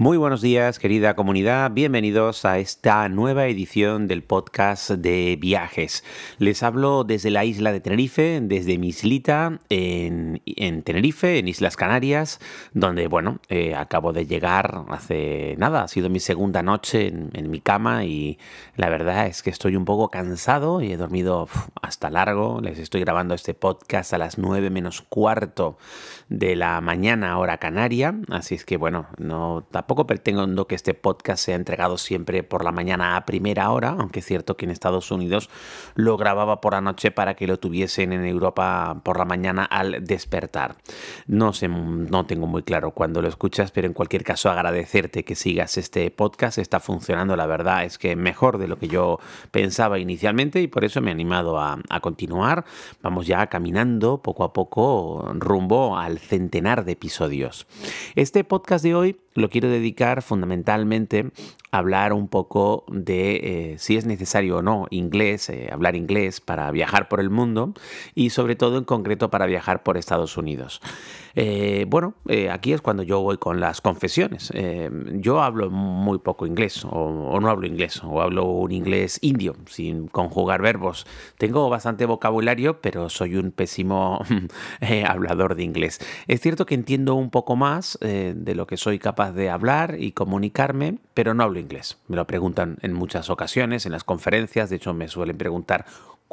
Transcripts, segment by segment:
Muy buenos días, querida comunidad. Bienvenidos a esta nueva edición del podcast de viajes. Les hablo desde la isla de Tenerife, desde mi islita en, Tenerife, en Islas Canarias, donde, bueno, eh, acabo de llegar hace nada. Ha sido mi segunda noche en, mi cama y la verdad es que estoy un poco cansado y he dormido hasta largo. Les estoy grabando este podcast a las 9 menos cuarto de la mañana, hora canaria. Así es que, bueno, no Tampoco pretendo que este podcast sea entregado siempre por la mañana a primera hora, aunque es cierto que en Estados Unidos lo grababa por la noche para que lo tuviesen en Europa por la mañana al despertar. No sé, no tengo muy claro cuándo lo escuchas, pero en cualquier caso agradecerte que sigas este podcast. Está funcionando, la verdad es que mejor de lo que yo pensaba inicialmente y por eso me he animado a, a continuar. Vamos ya caminando poco a poco rumbo al centenar de episodios. Este podcast de hoy lo quiero dedicar fundamentalmente a hablar un poco de eh, si es necesario o no inglés, eh, hablar inglés para viajar por el mundo y sobre todo en concreto para viajar por Estados Unidos. Eh, bueno, aquí es cuando yo voy con las confesiones. yo hablo muy poco inglés o, no hablo inglés o hablo un inglés indio sin conjugar verbos. Tengo bastante vocabulario, pero soy un pésimo hablador de inglés. Es cierto que entiendo un poco más de lo que soy capaz de hablar y comunicarme, pero no hablo inglés. Me lo preguntan en muchas ocasiones, en las conferencias, de hecho me suelen preguntar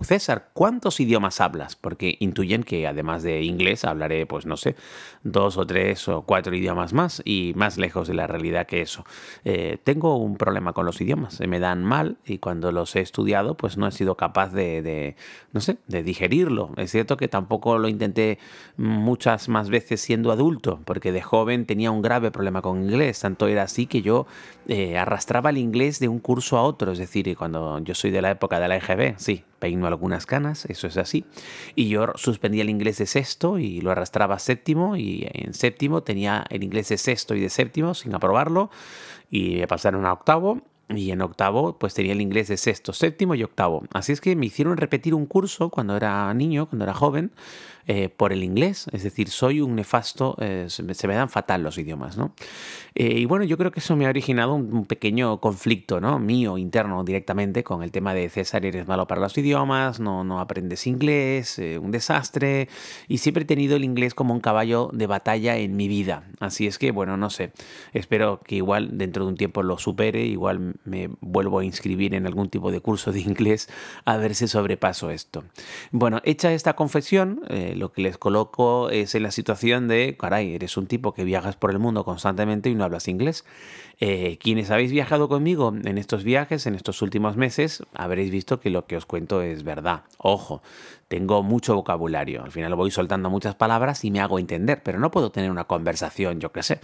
César, ¿cuántos idiomas hablas? Porque intuyen que además de inglés hablaré, pues no sé, dos o tres o cuatro idiomas más y más lejos de la realidad que eso. Eh, tengo un problema con los idiomas, se me dan mal y cuando los he estudiado, pues no he sido capaz de, no sé, de digerirlo. Es cierto que tampoco lo intenté muchas más veces siendo adulto, porque de joven tenía un grave problema con inglés, tanto era así que yo eh, arrastraba el inglés de un curso a otro, es decir, cuando yo soy de la época de la EGB, sí, peino algunas canas, eso es así. Y yo suspendía el inglés de sexto y lo arrastraba a séptimo y en séptimo tenía el inglés de sexto y de séptimo sin aprobarlo y me pasaron a octavo y en octavo pues tenía el inglés de sexto, séptimo y octavo. Así es que me hicieron repetir un curso cuando era niño, cuando era joven, eh, por el inglés, es decir, soy un nefasto, eh, se, me, dan fatal los idiomas, ¿no? Eh, y bueno, yo creo que eso me ha originado un, pequeño conflicto, ¿no? Mío, interno, directamente, con el tema de César, eres malo para los idiomas, no, no aprendes inglés, un desastre, y siempre he tenido el inglés como un caballo de batalla en mi vida. Así es que, bueno, no sé, espero que igual dentro de un tiempo lo supere, igual me vuelvo a inscribir en algún tipo de curso de inglés a ver si sobrepaso esto. Bueno, hecha esta confesión, lo que les coloco es en la situación de, caray, eres un tipo que viajas por el mundo constantemente y no hablas inglés. Eh, quienes habéis viajado conmigo en estos viajes, en estos últimos meses, habréis visto que lo que os cuento es verdad. Ojo, tengo mucho vocabulario. Al final voy soltando muchas palabras y me hago entender, pero no puedo tener una conversación, yo qué sé,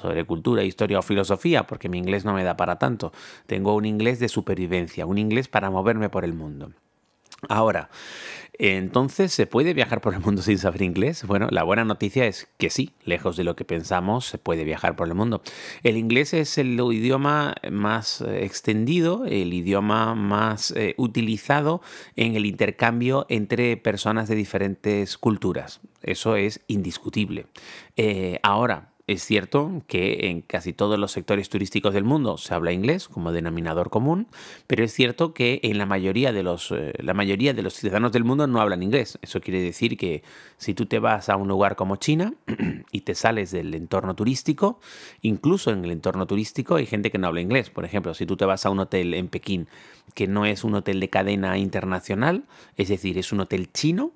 sobre cultura, historia o filosofía, porque mi inglés no me da para tanto. Tengo un inglés de supervivencia, un inglés para moverme por el mundo. Ahora, entonces, ¿se puede viajar por el mundo sin saber inglés? Bueno, la buena noticia es que sí, lejos de lo que pensamos, se puede viajar por el mundo. El inglés es el idioma más eh, extendido, el idioma más eh, utilizado en el intercambio entre personas de diferentes culturas. Eso es indiscutible. Eh, ahora, es cierto que en casi todos los sectores turísticos del mundo se habla inglés como denominador común, pero es cierto que en la mayoría de los, eh, la mayoría de los ciudadanos del mundo no hablan inglés. Eso quiere decir que si tú te vas a un lugar como China y te sales del entorno turístico, incluso en el entorno turístico hay gente que no habla inglés. Por ejemplo, si tú te vas a un hotel en Pekín que no es un hotel de cadena internacional, es decir, es un hotel chino,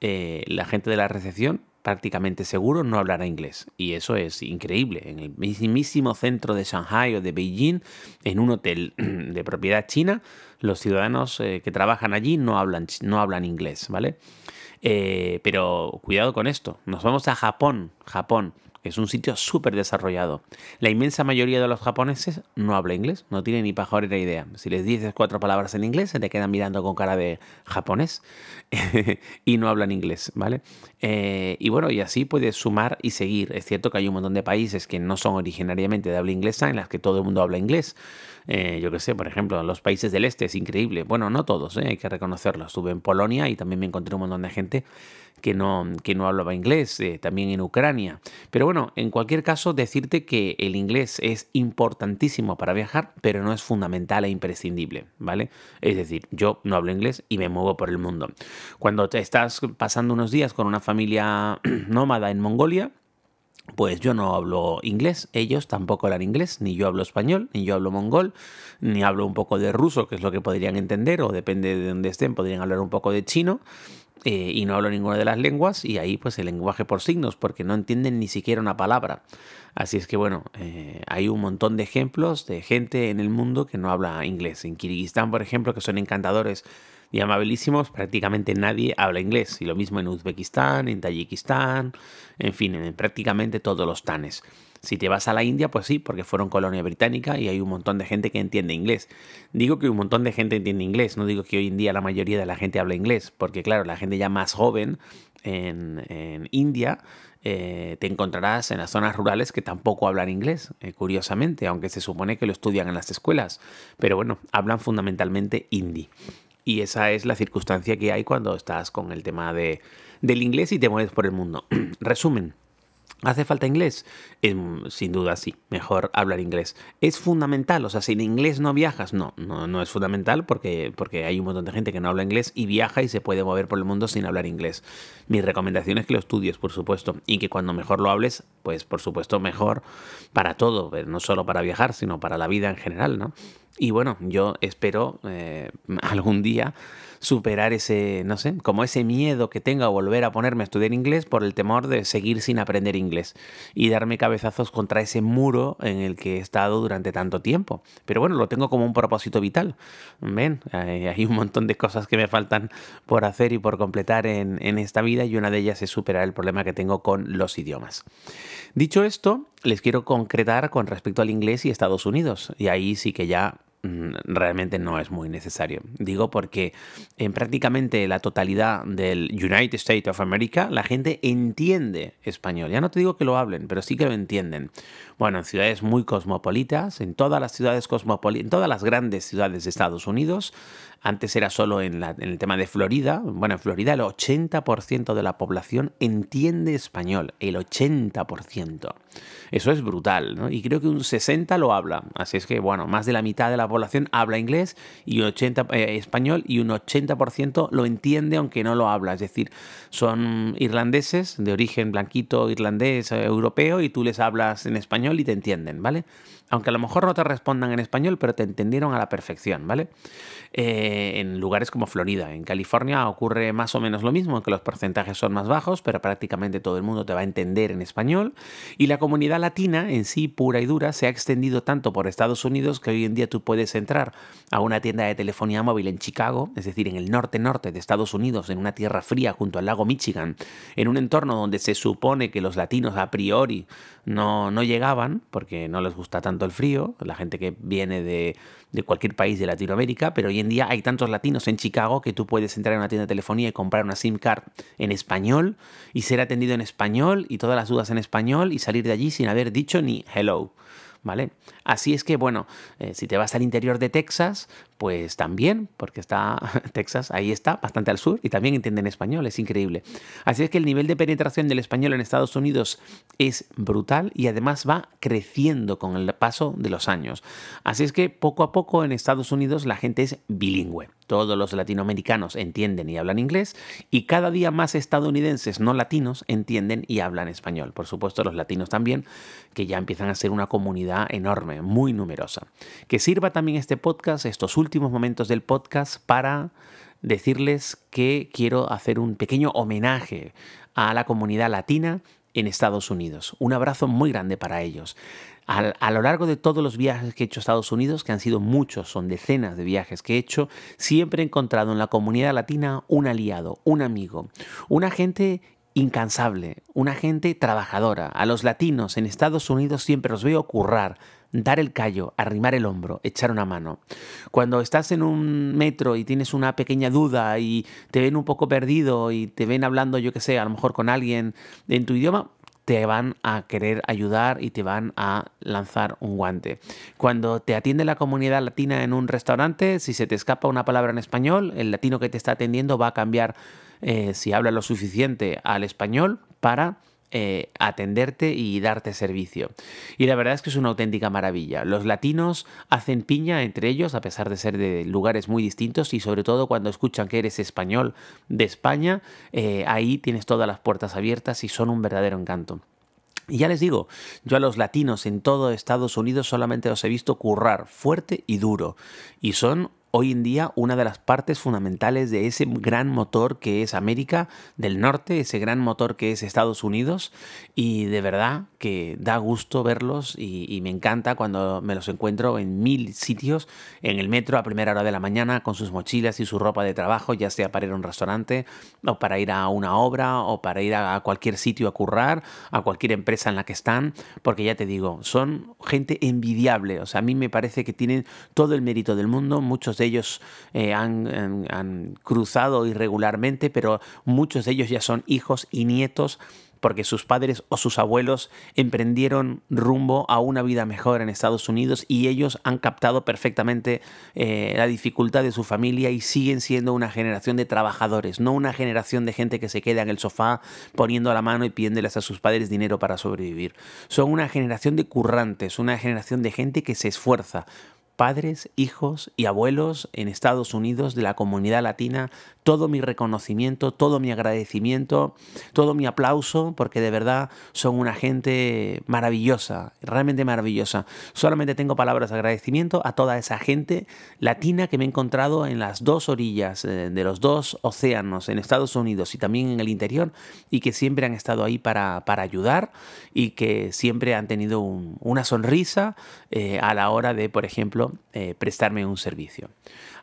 eh, la gente de la recepción prácticamente seguro no hablará inglés. Y eso es increíble. En el mismísimo centro de Shanghai o de Beijing, en un hotel de propiedad china, los ciudadanos eh, que trabajan allí no hablan, no hablan inglés, ¿vale? Eh, pero cuidado con esto. Nos vamos a Japón. Japón Es un sitio súper desarrollado. La inmensa mayoría de los japoneses no habla inglés, no tiene ni pajorera idea. Si les dices cuatro palabras en inglés, se te quedan mirando con cara de japonés y no hablan inglés, ¿vale? Eh, y bueno, y así puedes sumar y seguir. Es cierto que hay un montón de países que no son originariamente de habla inglesa, en las que todo el mundo habla inglés. Eh, yo que sé, por ejemplo, los países del este es increíble. Bueno, no todos, ¿eh? hay que reconocerlo. Estuve en Polonia y también me encontré un montón de gente que no, que no hablaba inglés, eh, también en Ucrania. Pero bueno, en cualquier caso, decirte que el inglés es importantísimo para viajar, pero no es fundamental e imprescindible, ¿vale? Es decir, yo no hablo inglés y me muevo por el mundo. Cuando te estás pasando unos días con una familia nómada en Mongolia, pues yo no hablo inglés, ellos tampoco hablan inglés, ni yo hablo español, ni yo hablo mongol, ni hablo un poco de ruso, que es lo que podrían entender, o depende de dónde estén, podrían hablar un poco de chino, eh, y no hablo ninguna de las lenguas, y ahí pues el lenguaje por signos, porque no entienden ni siquiera una palabra. Así es que bueno, eh, hay un montón de ejemplos de gente en el mundo que no habla inglés. En Kirguistán, por ejemplo, que son encantadores y amabilísimos, prácticamente nadie habla inglés. Y lo mismo en Uzbekistán, en Tayikistán, en fin, en prácticamente todos los tanes. Si te vas a la India, pues sí, porque fueron colonia británica y hay un montón de gente que entiende inglés. Digo que un montón de gente entiende inglés, no digo que hoy en día la mayoría de la gente habla inglés, porque claro, la gente ya más joven en, India eh, te encontrarás en las zonas rurales que tampoco hablan inglés, eh, curiosamente, aunque se supone que lo estudian en las escuelas. Pero bueno, hablan fundamentalmente hindi. Y esa es la circunstancia que hay cuando estás con el tema de, del inglés y te mueves por el mundo. Resumen, ¿Hace falta inglés? sin duda sí, mejor hablar inglés. ¿Es fundamental? O sea, si en inglés no viajas, no, no, no es fundamental porque, porque hay un montón de gente que no habla inglés y viaja y se puede mover por el mundo sin hablar inglés. Mi recomendación es que lo estudies, por supuesto, y que cuando mejor lo hables, pues por supuesto mejor para todo, no solo para viajar, sino para la vida en general, ¿no? Y bueno, yo espero eh, algún día superar ese, no sé, como ese miedo que tenga a volver a ponerme a estudiar inglés por el temor de seguir sin aprender inglés y darme cabezazos contra ese muro en el que he estado durante tanto tiempo. Pero bueno, lo tengo como un propósito vital. Ven, hay un montón de cosas que me faltan por hacer y por completar en, en esta vida y una de ellas es superar el problema que tengo con los idiomas. Dicho esto, les quiero concretar con respecto al inglés y Estados Unidos. Y ahí sí que ya realmente no es muy necesario. Digo porque en prácticamente la totalidad del United States of America la gente entiende español. Ya no te digo que lo hablen, pero sí que lo entienden. Bueno, en ciudades muy cosmopolitas, en todas las ciudades cosmopolitas, en todas las grandes ciudades de Estados Unidos, antes era solo en, el tema de Florida. Bueno, en Florida el 80% de la población entiende español. El 80%. Eso es brutal. Y creo que un 60% lo habla. Así es que, bueno, más de la mitad de la población habla inglés y un 80% eh, español y un 80% lo entiende aunque no lo habla. Es decir, son irlandeses de origen blanquito, irlandés, eh, europeo y tú les hablas en español y te entienden, ¿vale? Aunque a lo mejor no te respondan en español, pero te entendieron a la perfección, ¿vale? Eh, en lugares como Florida, en California ocurre más o menos lo mismo, que los porcentajes son más bajos, pero prácticamente todo el mundo te va a entender en español. Y la comunidad latina en sí, pura y dura, se ha extendido tanto por Estados Unidos que hoy en día tú puedes entrar a una tienda de telefonía móvil en Chicago, es decir, en el norte-norte de Estados Unidos, en una tierra fría junto al lago Michigan, en un entorno donde se supone que los latinos a priori no, no llegaban, porque no les gusta tanto el frío, la gente que viene de, cualquier país de Latinoamérica, pero hoy en día hay tantos latinos en Chicago que tú puedes entrar en una tienda de telefonía y comprar una SIM card en español y ser atendido en español y todas las dudas en español y salir de allí sin haber dicho ni hello. ¿Vale? Así es que, bueno, eh, si te vas al interior de Texas, pues también, porque está Texas, ahí está, bastante al sur, y también entienden español, es increíble. Así es que el nivel de penetración del español en Estados Unidos es brutal y además va creciendo con el paso de los años. Así es que poco a poco en Estados Unidos la gente es bilingüe. Todos los latinoamericanos entienden y hablan inglés y cada día más estadounidenses no latinos entienden y hablan español. Por supuesto los latinos también, que ya empiezan a ser una comunidad enorme, muy numerosa. Que sirva también este podcast, estos últimos momentos del podcast para decirles que quiero hacer un pequeño homenaje a la comunidad latina en Estados Unidos. Un abrazo muy grande para ellos. A, lo largo de todos los viajes que he hecho a Estados Unidos, que han sido muchos, son decenas de viajes que he hecho, siempre he encontrado en la comunidad latina un aliado, un amigo, una gente incansable, una gente trabajadora. A los latinos en Estados Unidos siempre los veo currar, dar el callo, arrimar el hombro, echar una mano. Cuando estás en un metro y tienes una pequeña duda y te ven un poco perdido y te ven hablando, yo qué sé, a lo mejor con alguien en tu idioma, te van a querer ayudar y te van a lanzar un guante. Cuando te atiende la comunidad latina en un restaurante, si se te escapa una palabra en español, el latino que te está atendiendo va a cambiar, eh, si habla lo suficiente, al español para eh, atenderte y darte servicio. Y la verdad es que es una auténtica maravilla. Los latinos hacen piña entre ellos, a pesar de ser de lugares muy distintos, y sobre todo cuando escuchan que eres español de España, eh, ahí tienes todas las puertas abiertas y son un verdadero encanto. Y ya les digo, yo a los latinos en todo Estados Unidos solamente los he visto currar fuerte y duro. Y son hoy en día una de las partes fundamentales de ese gran motor que es América del Norte, ese gran motor que es Estados Unidos. Y de verdad que da gusto verlos y, me encanta cuando me los encuentro en mil sitios, en el metro a primera hora de la mañana con sus mochilas y su ropa de trabajo, ya sea para ir a un restaurante o para ir a una obra o para ir a cualquier sitio a currar, a cualquier empresa en la que están, porque ya te digo, son gente envidiable, o sea, a mí me parece que tienen todo el mérito del mundo, muchos de ellos eh, han, cruzado irregularmente, pero muchos de ellos ya son hijos y nietos porque sus padres o sus abuelos emprendieron rumbo a una vida mejor en Estados Unidos y ellos han captado perfectamente eh, la dificultad de su familia y siguen siendo una generación de trabajadores, no una generación de gente que se queda en el sofá poniendo la mano y pidiéndoles a sus padres dinero para sobrevivir. Son una generación de currantes, una generación de gente que se esfuerza padres, hijos y abuelos en Estados Unidos de la comunidad latina, todo mi reconocimiento, todo mi agradecimiento, todo mi aplauso, porque de verdad son una gente maravillosa, realmente maravillosa. Solamente tengo palabras de agradecimiento a toda esa gente latina que me he encontrado en las dos orillas eh, de los dos océanos, en Estados Unidos y también en el interior, y que siempre han estado ahí para, ayudar y que siempre han tenido una sonrisa eh, a la hora de, por ejemplo, eh, prestarme un servicio.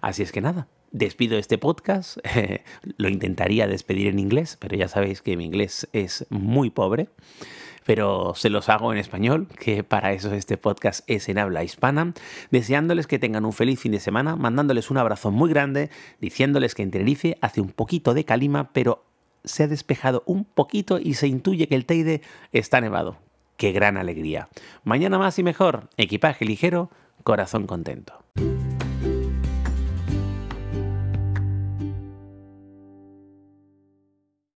Así es que nada, despido este podcast. lo intentaría despedir en inglés, pero ya sabéis que mi inglés es muy pobre. Pero se los hago en español, que para eso este podcast es en habla hispana, deseándoles que tengan un feliz fin de semana, mandándoles un abrazo muy grande, diciéndoles que en Tenerife hace un poquito de calima, pero se ha despejado un poquito y se intuye que el Teide está nevado. ¡Qué gran alegría! Mañana más y mejor, equipaje ligero, corazón contento.